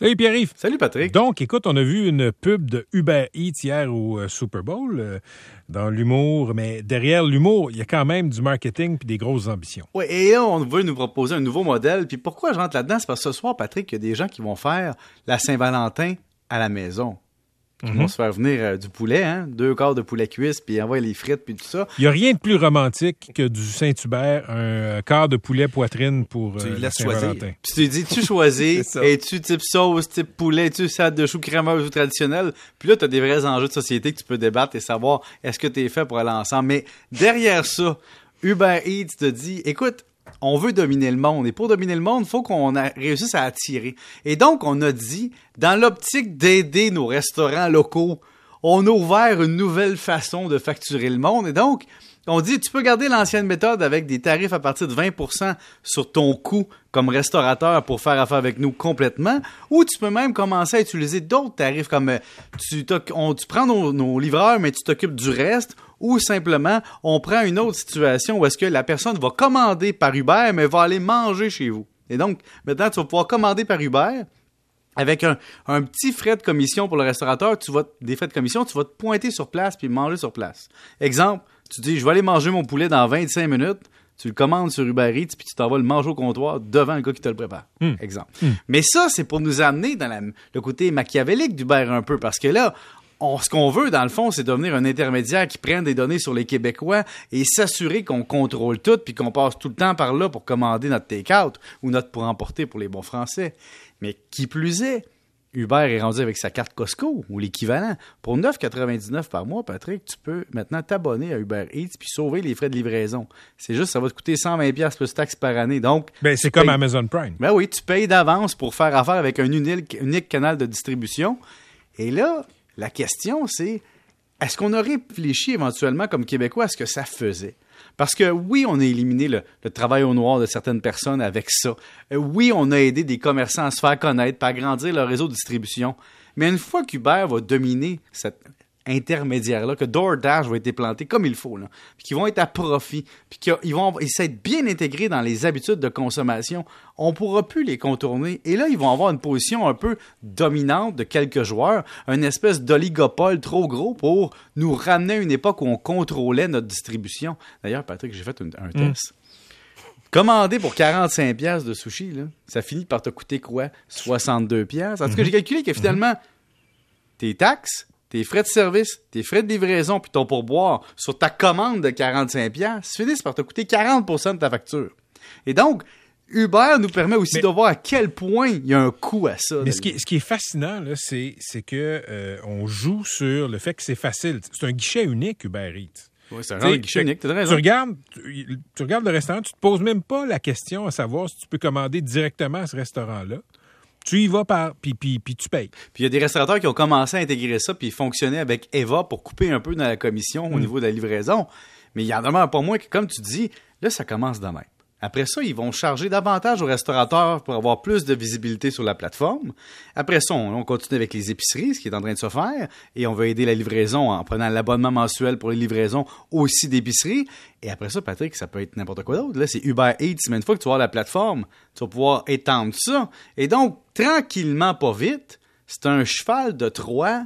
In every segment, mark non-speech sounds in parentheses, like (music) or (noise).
Salut Pierre-Yves. Salut Patrick. Donc, écoute, on a vu une pub de Uber Eats hier au euh, Super Bowl, euh, dans l'humour, mais derrière l'humour, il y a quand même du marketing puis des grosses ambitions. Oui, et là, on veut nous proposer un nouveau modèle. Puis pourquoi je rentre là-dedans? C'est parce que ce soir, Patrick, il y a des gens qui vont faire la Saint-Valentin à la maison. Vont se faire venir euh, du poulet, hein? deux quarts de poulet cuisse, puis envoyer les frites, puis tout ça. Il n'y a rien de plus romantique que du Saint-Hubert, un quart de poulet poitrine pour Tu euh, la laisses choisir. Puis tu dis, tu choisis, (laughs) C'est ça. es-tu type sauce, type poulet, es-tu salade de choux crémeuse ou traditionnelle? Puis là, tu as des vrais enjeux de société que tu peux débattre et savoir est-ce que tu es fait pour aller ensemble? Mais derrière ça, Uber Eats te dit, écoute, on veut dominer le monde. Et pour dominer le monde, il faut qu'on réussisse à attirer. Et donc, on a dit, dans l'optique d'aider nos restaurants locaux, on a ouvert une nouvelle façon de facturer le monde. Et donc, on dit, tu peux garder l'ancienne méthode avec des tarifs à partir de 20% sur ton coût comme restaurateur pour faire affaire avec nous complètement, ou tu peux même commencer à utiliser d'autres tarifs comme euh, tu prends nos, nos livreurs, mais tu t'occupes du reste, ou simplement on prend une autre situation où est-ce que la personne va commander par Uber, mais va aller manger chez vous. Et donc, maintenant, tu vas pouvoir commander par Uber, avec un, un petit frais de commission pour le restaurateur, tu vas, des frais de commission, tu vas te pointer sur place puis manger sur place. Exemple, tu dis, je vais aller manger mon poulet dans 25 minutes, tu le commandes sur Uber Eats puis tu t'en vas le manger au comptoir devant le gars qui te le prépare. Exemple. Mais ça, c'est pour nous amener dans la- le côté machiavélique d'Uber un peu, parce que là, on- ce qu'on veut, dans le fond, c'est devenir un intermédiaire qui prenne des données sur les Québécois et s'assurer qu'on contrôle tout puis qu'on passe tout le temps par là pour commander notre take-out ou notre pour emporter pour les bons Français. Mais qui plus est, Uber est rendu avec sa carte Costco ou l'équivalent. Pour 9,99 par mois, Patrick, tu peux maintenant t'abonner à Uber Eats puis sauver les frais de livraison. C'est juste, ça va te coûter 120$ piastres plus taxes par année. Donc, Ben, c'est comme payes- Amazon Prime. ben oui, tu payes d'avance pour faire affaire avec un unique, unique canal de distribution. Et là, la question, c'est est-ce qu'on a réfléchi éventuellement comme Québécois à ce que ça faisait? Parce que oui, on a éliminé le, travail au noir de certaines personnes avec ça. Euh, oui, on a aidé des commerçants à se faire connaître, à agrandir leur réseau de distribution. Mais une fois qu'Uber va dominer cette intermédiaire-là, que DoorDash va être planté comme il faut, là, puis qu'ils vont être à profit, puis qu'ils vont essayer d'être bien intégrés dans les habitudes de consommation, on pourra plus les contourner. Et là, ils vont avoir une position un peu dominante de quelques joueurs, une espèce d'oligopole trop gros pour nous ramener à une époque où on contrôlait notre distribution. D'ailleurs, Patrick, j'ai fait une- un test. Commander pour 45 pièces de sushi, là, ça finit par te coûter quoi? 62 pièces. En tout cas, j'ai calculé que finalement, tes taxes, tes frais de service, tes frais de livraison, puis ton pourboire sur ta commande de 45 pièces finissent par te coûter 40% de ta facture. Et donc, Uber nous permet aussi Mais- de voir à quel point il y a un coût à ça. Mais ce qui est, ce qui est fascinant, là, c'est, que euh, on joue sur le fait que c'est facile. C'est un guichet unique, Uber Eats. Ouais, c'est un guichet unique, Tu regardes, tu, tu regardes le restaurant, tu te poses même pas la question à savoir si tu peux commander directement à ce restaurant-là. Tu y vas par, puis, puis, puis tu payes. Puis il y a des restaurateurs qui ont commencé à intégrer ça, puis fonctionner avec Eva pour couper un peu dans la commission au niveau de la livraison. Mais il y en demeure pas moins que, comme tu dis, là, ça commence de même. Après ça, ils vont charger davantage aux restaurateurs pour avoir plus de visibilité sur la plateforme. Après ça, on, on continue avec les épiceries, ce qui est en train de se faire, et on va aider la livraison en prenant l'abonnement mensuel pour les livraisons aussi d'épicerie. Et après ça, Patrick, ça peut être n'importe quoi d'autre. Là, c'est Uber Eats, mais une fois que tu vas la plateforme, tu vas pouvoir étendre ça. Et donc, tranquillement, pas vite, c'est un cheval de Troie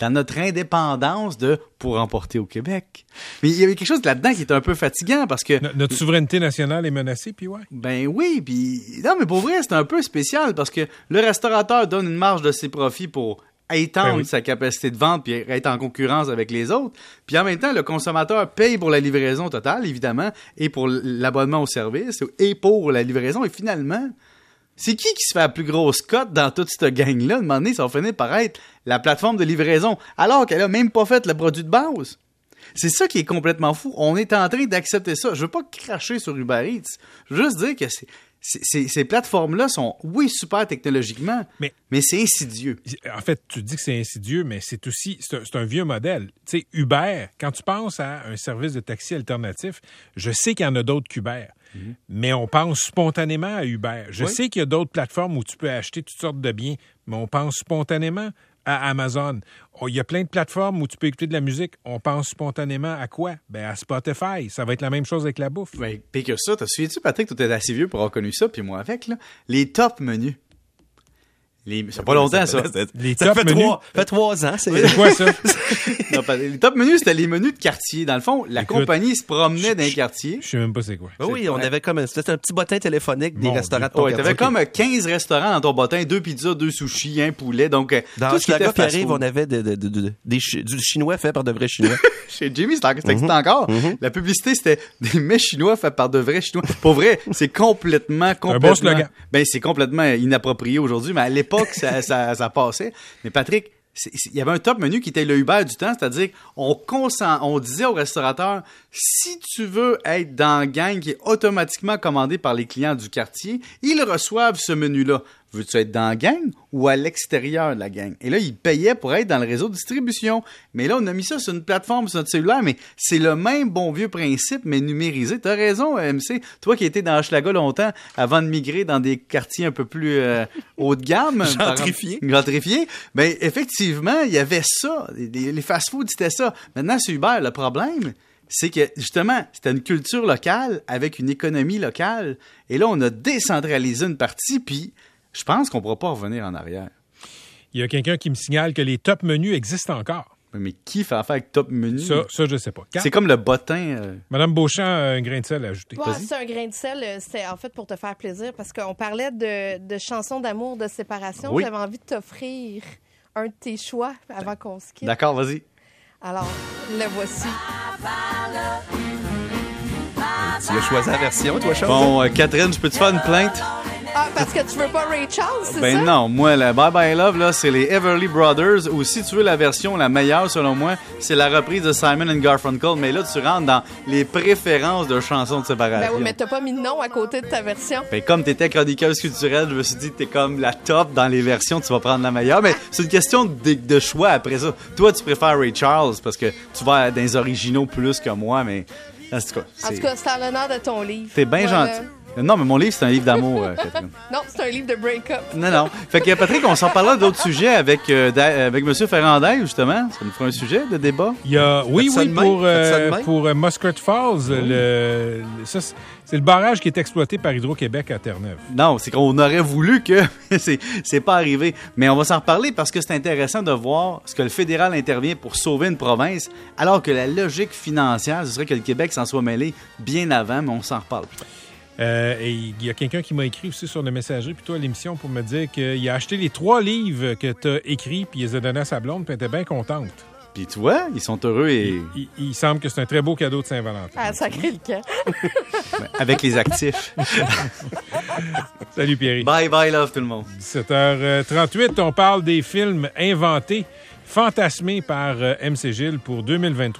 dans notre indépendance de pour emporter au Québec. Mais il y avait quelque chose là-dedans qui est un peu fatigant parce que No- notre souveraineté nationale est menacée, puis ouais. ben oui, puis non mais pour vrai, c'est un peu spécial parce que le restaurateur donne une marge de ses profits pour étendre Ben oui. sa capacité de vente puis être en concurrence avec les autres. Puis en même temps, le consommateur paye pour la livraison totale évidemment et pour l'abonnement au service et pour la livraison et finalement c'est qui qui se fait la plus grosse cote dans toute cette gang-là? De moment donné, ça va finir par être la plateforme de livraison, alors qu'elle a même pas fait le produit de base. C'est ça qui est complètement fou. On est en train d'accepter ça. Je veux pas cracher sur Uber Eats. Je veux juste dire que ces plateformes-là sont, oui, super technologiquement, Mais- mais, c'est insidieux. En fait, tu dis que c'est insidieux, mais c'est aussi c'est un, vieux modèle. Tu sais, Uber, quand tu penses à un service de taxi alternatif, je sais qu'il y en a d'autres qu'Uber, mais on pense spontanément à Uber. Je Oui. sais qu'il y a d'autres plateformes où tu peux acheter toutes sortes de biens, mais on pense spontanément à Amazon. Il y a plein de plateformes où tu peux écouter de la musique. On pense spontanément à quoi? Ben, à Spotify. Ça va être la même chose avec la bouffe. Ben, pire que ça, t'as souviens-tu, Patrick, toi, assez vieux pour avoir connu ça, puis moi avec, là, les top menus. Les- C'est pas longtemps, ça. Les ça top fait menus. trois, fait trois ans. C'est C'est quoi ça? (laughs) Non, pas- les top menus, c'était les menus de quartier. Dans le fond, la Écoute, compagnie se promenait dans les quartiers. Je sais même pas c'est quoi. Ben oui, on avait comme un, c'était un petit bottin téléphonique des Mon restaurants de ton Ouais, quartier. t'avais comme euh, 15 restaurants dans ton bottin, deux pizzas, deux sushis, un poulet. Donc, euh, Dans tout ce qui était arrive, on avait de- de- de- de- des chi- du chinois fait par de vrais chinois. (laughs) Chez Jimmy, c'était c'était Mhm. encore. La publicité, c'était des mets chinois faits par de vrais chinois. Pour vrai, c'est complètement, complètement. bon slogan. Ben, c'est complètement inapproprié aujourd'hui, mais à l'époque, ça, ça, passait. Mais Patrick, il y avait un top menu qui était le Uber du temps, c'est-à-dire on disait au restaurateur si tu veux être dans la gang qui est automatiquement commandé par les clients du quartier, ils reçoivent ce menu-là. Veux-tu être dans la gang ou à l'extérieur de la gang? Et là, ils payaient pour être dans le réseau de distribution. Mais là, on a mis ça sur une plateforme sur notre cellulaire, mais c'est le même bon vieux principe, mais numérisé. T'as raison, MC. Toi qui étais dans Hochelaga longtemps, avant de migrer dans des quartiers un peu plus euh, haut de gamme. (laughs) Gentrifiés. par- Gentrifiés. Ben, effectivement, il y avait ça. Les, les fast-foods, c'était ça. Maintenant, c'est Uber. Le problème, c'est que justement, c'était une culture locale avec une économie locale. Et là, on a décentralisé une partie, puis je pense qu'on ne pourra pas revenir en arrière. Il y a quelqu'un qui me signale que les top menus existent encore. Mais qui fait affaire avec Top Menu? Ça, ça je sais pas. C'est comme le bottin. euh, Madame Beauchamp a un grain de sel à ajouter. Ouais, c'est un grain de sel. euh, C'est en fait pour te faire plaisir parce qu'on parlait de, de chansons d'amour, de séparation. Oui. J'avais envie de t'offrir un de tes choix avant qu'on se quitte. D'accord, vas-y. Alors, le voici. tu as choisi la version, toi, Charles? Bon, euh, Catherine, je peux te faire une plainte? Ah, parce que tu veux pas Ray Charles, c'est Ben ça? non, moi, la Bye Bye Love, là, c'est les Everly Brothers, ou si tu veux la version la meilleure, selon moi, c'est la reprise de Simon and Garfunkel, mais là, tu rentres dans les préférences de chansons de Ben séparation. oui, mais t'as pas mis de nom à côté de ta version. Ben, comme t'étais chroniqueuse culturelle, je me suis dit que t'es comme la top dans les versions, tu vas prendre la meilleure. Mais c'est une question de, de choix après ça. Toi, tu préfères Ray Charles parce que tu vas dans les originaux plus que moi, mais en tout cas, En c'est- tout cas, c'est à l'honneur de ton livre. t'es bien Voilà. gentil. Non, mais mon livre, c'est un livre d'amour, euh, Catherine. (laughs) Non, c'est un livre de break-up. Non, non. Fait que Patrick, on s'en parlera d'autres sujets avec, euh, Da- avec M. Ferrandez, justement. Ça nous fera un sujet de débat. Il y a, oui, oui, pour, euh, pour euh, Muscat Falls, le, le- ça, c'est c'est le barrage qui est exploité par Hydro-Québec à Terre-Neuve. Non, c'est qu'on aurait voulu que (laughs) c'est c'est pas arrivé. Mais on va s'en reparler parce que c'est intéressant de voir ce que le fédéral intervient pour sauver une province, alors que la logique financière, ce serait que le Québec s'en soit mêlé bien avant, mais on s'en reparle. Euh, et il y a quelqu'un qui m'a écrit aussi sur le messagerie, plutôt à l'émission, pour me dire qu'il a acheté les trois livres que tu as écrits, puis il les a donnés à sa blonde, puis elle était bien contente. Puis tu vois, ils sont heureux et Il, il semble que c'est un très beau cadeau de Saint-Valentin. Ah, sacré le camp. (laughs) avec les actifs. (laughs) Salut Pierre. bye bye love tout le monde. 17h38, on parle des films inventés, fantasmés par euh, MC Gilles pour 2023-2024.